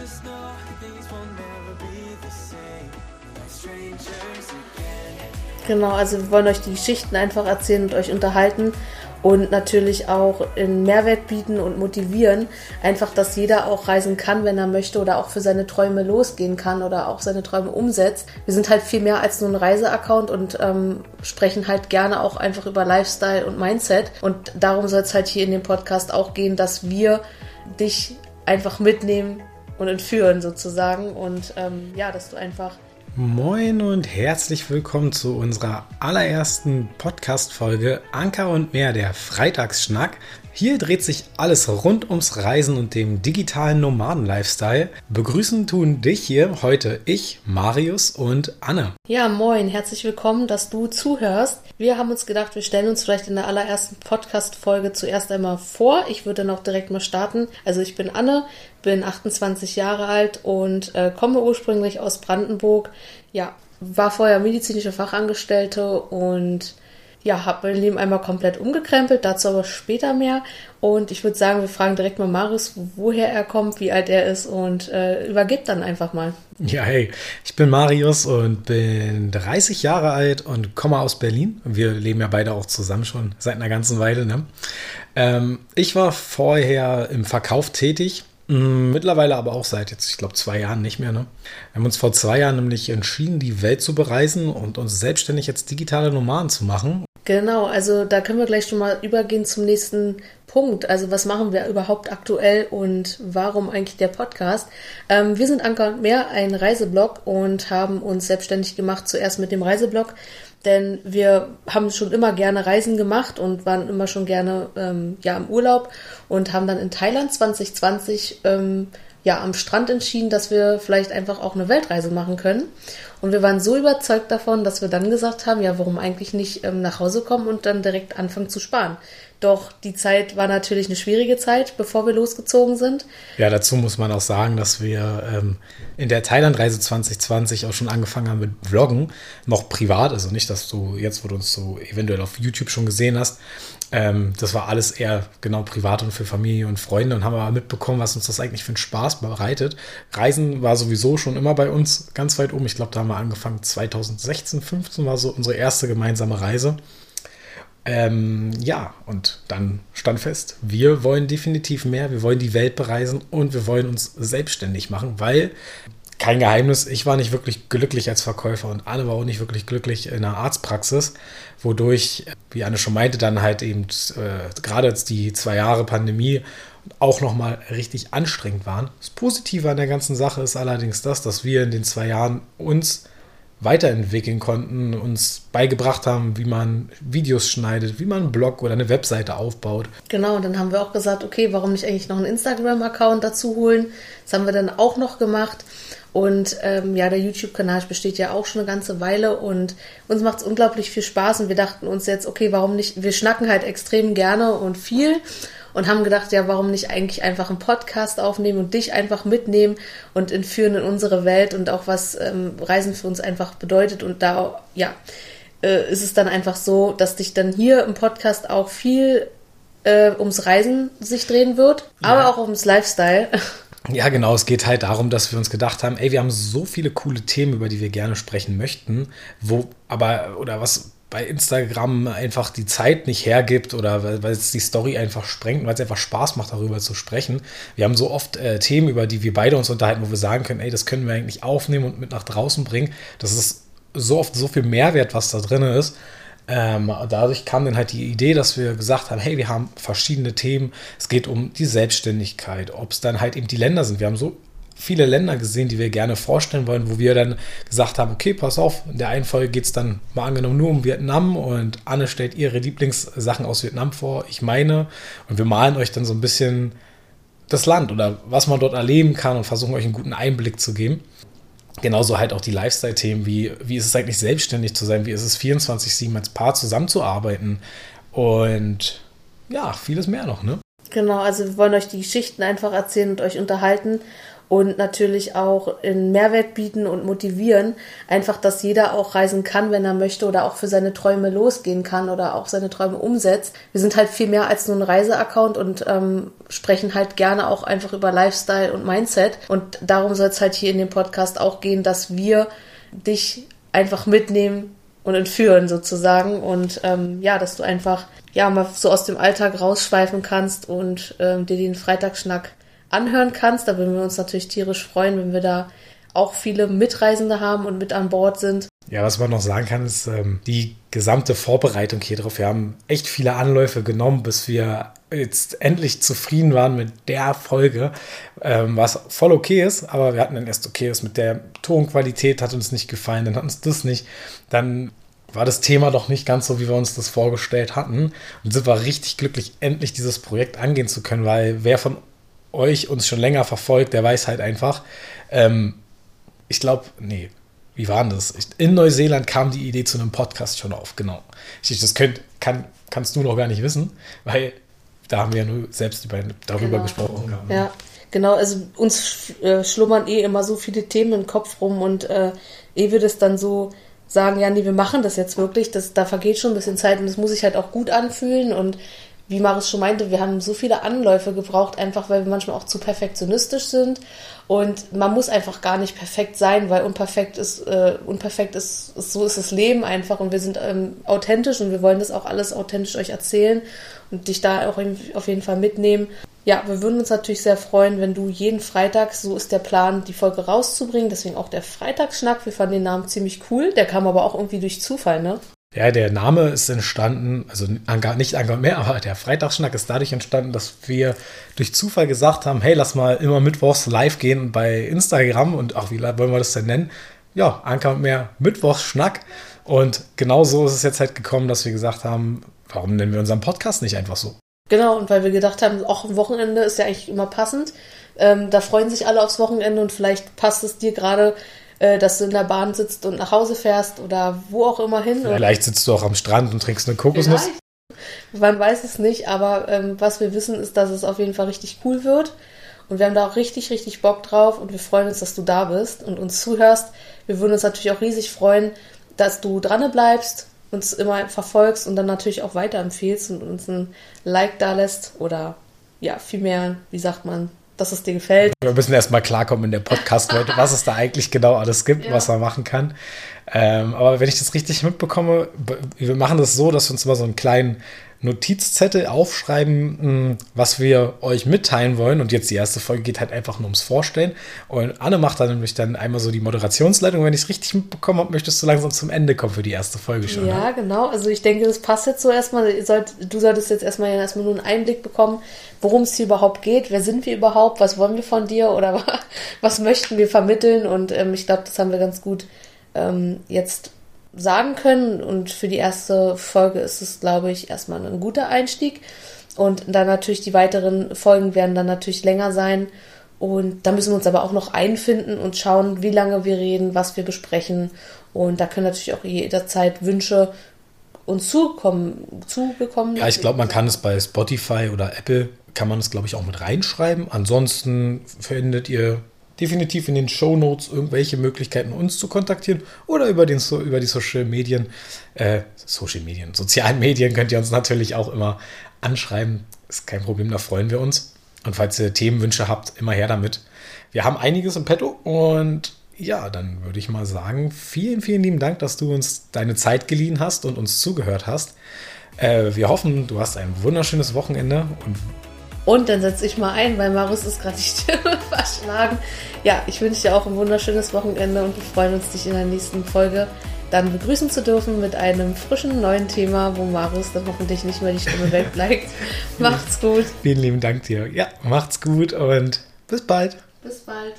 just know things will never be the same. Strangers again. Genau, also wir wollen euch die Geschichten einfach erzählen und euch unterhalten und natürlich auch einen Mehrwert bieten und motivieren. Einfach, dass jeder auch reisen kann, wenn er möchte oder auch für seine Träume losgehen kann oder auch seine Träume umsetzt. Wir sind halt viel mehr als nur ein Reiseaccount und ähm, sprechen halt gerne auch einfach über Lifestyle und Mindset. Und darum soll es halt hier in dem Podcast auch gehen, dass wir dich einfach mitnehmen und entführen sozusagen. Und ähm, ja, dass du einfach Moin und herzlich willkommen zu unserer allerersten Podcast-Folge Anker und mehr, der Freitagsschnack. Hier dreht sich alles rund ums Reisen und dem digitalen Nomaden-Lifestyle. Begrüßen tun dich hier heute ich, Marius und Anne. Ja, moin, herzlich willkommen, dass du zuhörst. Wir haben uns gedacht, wir stellen uns vielleicht in der allerersten Podcast-Folge zuerst einmal vor. Ich würde dann auch direkt mal starten. Also ich bin Anne, bin 28 Jahre alt und äh, komme ursprünglich aus Brandenburg. Ja, war vorher medizinische Fachangestellte und ja, habe mein Leben einmal komplett umgekrempelt, dazu aber später mehr. Und ich würde sagen, wir fragen direkt mal Marius, woher er kommt, wie alt er ist und äh, übergibt dann einfach mal. Ja, hey, ich bin Marius und bin 30 Jahre alt und komme aus Berlin. Wir leben ja beide auch zusammen schon seit einer ganzen Weile. Ne? Ähm, ich war vorher im Verkauf tätig, Mittlerweile aber auch seit jetzt, ich glaube, zwei Jahren nicht mehr. Ne? Wir haben uns vor zwei Jahren nämlich entschieden, die Welt zu bereisen und uns selbstständig jetzt digitale Nomaden zu machen. Genau, also da können wir gleich schon mal übergehen zum nächsten Punkt. Also was machen wir überhaupt aktuell und warum eigentlich der Podcast? Ähm, wir sind Anker und Mehr, ein Reiseblog und haben uns selbstständig gemacht, zuerst mit dem Reiseblog, denn wir haben schon immer gerne Reisen gemacht und waren immer schon gerne ähm, ja im Urlaub und haben dann in Thailand 2020 ähm, ja am Strand entschieden, dass wir vielleicht einfach auch eine Weltreise machen können. Und wir waren so überzeugt davon, dass wir dann gesagt haben, ja, warum eigentlich nicht ähm, nach Hause kommen und dann direkt anfangen zu sparen. Doch die Zeit war natürlich eine schwierige Zeit, bevor wir losgezogen sind. Ja, dazu muss man auch sagen, dass wir ähm, in der Thailandreise 2020 auch schon angefangen haben mit Vloggen, noch privat, also nicht, dass du jetzt, wo du uns so eventuell auf YouTube schon gesehen hast, ähm, das war alles eher genau privat und für Familie und Freunde und haben aber mitbekommen, was uns das eigentlich für einen Spaß bereitet. Reisen war sowieso schon immer bei uns ganz weit oben. Ich glaube, da haben wir angefangen 2016, 15 war so unsere erste gemeinsame Reise. Ähm, ja, und dann stand fest, wir wollen definitiv mehr, wir wollen die Welt bereisen und wir wollen uns selbstständig machen, weil kein Geheimnis, ich war nicht wirklich glücklich als Verkäufer und Anne war auch nicht wirklich glücklich in der Arztpraxis, wodurch, wie Anne schon meinte, dann halt eben äh, gerade jetzt die zwei Jahre Pandemie auch nochmal richtig anstrengend waren. Das Positive an der ganzen Sache ist allerdings das, dass wir in den zwei Jahren uns weiterentwickeln konnten, uns beigebracht haben, wie man Videos schneidet, wie man einen Blog oder eine Webseite aufbaut. Genau, und dann haben wir auch gesagt, okay, warum nicht eigentlich noch einen Instagram-Account dazu holen? Das haben wir dann auch noch gemacht. Und ähm, ja, der YouTube-Kanal besteht ja auch schon eine ganze Weile und uns macht es unglaublich viel Spaß und wir dachten uns jetzt, okay, warum nicht, wir schnacken halt extrem gerne und viel und haben gedacht, ja, warum nicht eigentlich einfach einen Podcast aufnehmen und dich einfach mitnehmen und entführen in unsere Welt und auch was ähm, Reisen für uns einfach bedeutet. Und da, ja, äh, ist es dann einfach so, dass dich dann hier im Podcast auch viel äh, ums Reisen sich drehen wird, ja. aber auch ums Lifestyle. Ja, genau. Es geht halt darum, dass wir uns gedacht haben, ey, wir haben so viele coole Themen, über die wir gerne sprechen möchten, wo aber, oder was bei Instagram einfach die Zeit nicht hergibt oder weil, es die Story einfach sprengt und weil es einfach Spaß macht, darüber zu sprechen. Wir haben so oft äh, Themen, über die wir beide uns unterhalten, wo wir sagen können, ey, das können wir eigentlich aufnehmen und mit nach draußen bringen. Das ist so oft so viel Mehrwert, was da drin ist. Ähm, dadurch kam dann halt die Idee, dass wir gesagt haben, hey, wir haben verschiedene Themen. Es geht um die Selbstständigkeit, ob es dann halt eben die Länder sind. Wir haben so viele Länder gesehen, die wir gerne vorstellen wollen, wo wir dann gesagt haben, okay, pass auf, in der einen Folge geht es dann mal angenommen nur um Vietnam und Anne stellt ihre Lieblingssachen aus Vietnam vor, ich meine, und wir malen euch dann so ein bisschen das Land oder was man dort erleben kann und versuchen euch einen guten Einblick zu geben. Genauso halt auch die Lifestyle-Themen, wie, wie ist es eigentlich selbstständig zu sein, wie ist es 24-7 als Paar zusammenzuarbeiten und ja, vieles mehr noch, ne? Genau, also wir wollen euch die Geschichten einfach erzählen und euch unterhalten und natürlich auch in Mehrwert bieten und motivieren. Einfach, dass jeder auch reisen kann, wenn er möchte oder auch für seine Träume losgehen kann oder auch seine Träume umsetzt. Wir sind halt viel mehr als nur ein Reiseaccount und ähm, sprechen halt gerne auch einfach über Lifestyle und Mindset. Und darum soll es halt hier in dem Podcast auch gehen, dass wir dich einfach mitnehmen und entführen sozusagen und ähm, ja, dass du einfach ja mal so aus dem Alltag rausschweifen kannst und ähm, dir den Freitagsschnack anhören kannst. Da würden wir uns natürlich tierisch freuen, wenn wir da auch viele Mitreisende haben und mit an Bord sind. Ja, was man noch sagen kann, ist ähm, die gesamte Vorbereitung hier drauf. Wir haben echt viele Anläufe genommen, bis wir jetzt endlich zufrieden waren mit der Folge, ähm, was voll okay ist, aber wir hatten dann erst okay ist mit der Tonqualität, hat uns nicht gefallen, dann hat uns das nicht. Dann war das Thema doch nicht ganz so, wie wir uns das vorgestellt hatten. Und sind wir richtig glücklich, endlich dieses Projekt angehen zu können, weil wer von euch uns schon länger verfolgt, der weiß halt einfach, ähm, ich glaube, nee, wie war denn das? In Neuseeland kam die Idee zu einem Podcast schon auf, genau. Ich, das könnt, kann, kannst du noch gar nicht wissen, weil da haben wir ja nur selbst über, darüber Genau. gesprochen. Ja, genau. Also uns äh, schlummern eh immer so viele Themen im Kopf rum und äh, ehe wir das dann so sagen, ja, nee, wir machen das jetzt wirklich, das, da vergeht schon ein bisschen Zeit und das muss sich halt auch gut anfühlen und wie Maris schon meinte, wir haben so viele Anläufe gebraucht, einfach weil wir manchmal auch zu perfektionistisch sind und man muss einfach gar nicht perfekt sein, weil unperfekt ist, äh, unperfekt ist, ist, so ist das Leben einfach und wir sind ähm, authentisch und wir wollen das auch alles authentisch euch erzählen und dich da auch auf jeden Fall mitnehmen. Ja, wir würden uns natürlich sehr freuen, wenn du jeden Freitag, so ist der Plan, die Folge rauszubringen. Deswegen auch der Freitagsschnack. Wir fanden den Namen ziemlich cool. Der kam aber auch irgendwie durch Zufall, ne? Ja, der Name ist entstanden, also nicht Anker mehr, aber der Freitagsschnack ist dadurch entstanden, dass wir durch Zufall gesagt haben, hey, lass mal immer mittwochs live gehen bei Instagram und auch wie wollen wir das denn nennen? Ja, Anker und mehr Mittwochsschnack. Und genau so ist es jetzt halt gekommen, dass wir gesagt haben, warum nennen wir unseren Podcast nicht einfach so? Genau, und weil wir gedacht haben, auch ein Wochenende ist ja eigentlich immer passend. Ähm, da freuen sich alle aufs Wochenende und vielleicht passt es dir gerade, äh, dass du in der Bahn sitzt und nach Hause fährst oder wo auch immer hin. Vielleicht sitzt du auch am Strand und trinkst eine Kokosnuss. Vielleicht. Man weiß es nicht, aber ähm, was wir wissen, ist, dass es auf jeden Fall richtig cool wird. Und wir haben da auch richtig, richtig Bock drauf und wir freuen uns, dass du da bist und uns zuhörst. Wir würden uns natürlich auch riesig freuen, dass du dran bleibst, uns immer verfolgst und dann natürlich auch weiterempfehlst und uns ein Like da lässt oder ja, vielmehr, wie sagt man, dass es dir gefällt. Wir müssen erstmal klarkommen in der Podcast-Welt, was es da eigentlich genau alles gibt, Ja. was man machen kann. Ähm, aber wenn ich das richtig mitbekomme, wir machen das so, dass wir uns immer so einen kleinen Notizzettel aufschreiben, mh, was wir euch mitteilen wollen. Und jetzt die erste Folge geht halt einfach nur ums Vorstellen. Und Anne macht dann nämlich dann einmal so die Moderationsleitung. Wenn ich es richtig mitbekommen habe, möchtest du langsam zum Ende kommen für die erste Folge schon. Ja, Ne? genau. Also ich denke, das passt jetzt so erstmal. Sollt, du solltest jetzt erstmal, erstmal nur einen Einblick bekommen, worum es hier überhaupt geht. Wer sind wir überhaupt? Was wollen wir von dir? Oder was möchten wir vermitteln? Und ähm, ich glaube, das haben wir ganz gut ähm, jetzt sagen können. Und für die erste Folge ist es, glaube ich, erstmal ein guter Einstieg. Und dann natürlich die weiteren Folgen werden dann natürlich länger sein. Und da müssen wir uns aber auch noch einfinden und schauen, wie lange wir reden, was wir besprechen. Und da können natürlich auch jederzeit Wünsche uns zukommen, zugekommen. Ja, ich glaube, man kann es bei Spotify oder Apple, kann man es, glaube ich, auch mit reinschreiben. Ansonsten findet ihr definitiv in den Show Notes irgendwelche Möglichkeiten, uns zu kontaktieren oder über, den, über die Social Medien, äh, Social Medien, sozialen Medien könnt ihr uns natürlich auch immer anschreiben. Ist kein Problem, da freuen wir uns. Und falls ihr Themenwünsche habt, immer her damit. Wir haben einiges im Petto und ja, dann würde ich mal sagen, vielen, vielen lieben Dank, dass du uns deine Zeit geliehen hast und uns zugehört hast. Äh, wir hoffen, du hast ein wunderschönes Wochenende und Und dann setze ich mal ein, weil Marius ist gerade die Stimme verschlagen. Ja, ich wünsche dir auch ein wunderschönes Wochenende und wir freuen uns, dich in der nächsten Folge dann begrüßen zu dürfen mit einem frischen neuen Thema, wo Marius dann hoffentlich nicht mehr die Stimme wegbleibt. Macht's gut. vielen lieben Dank dir. Ja, macht's gut und bis bald. Bis bald.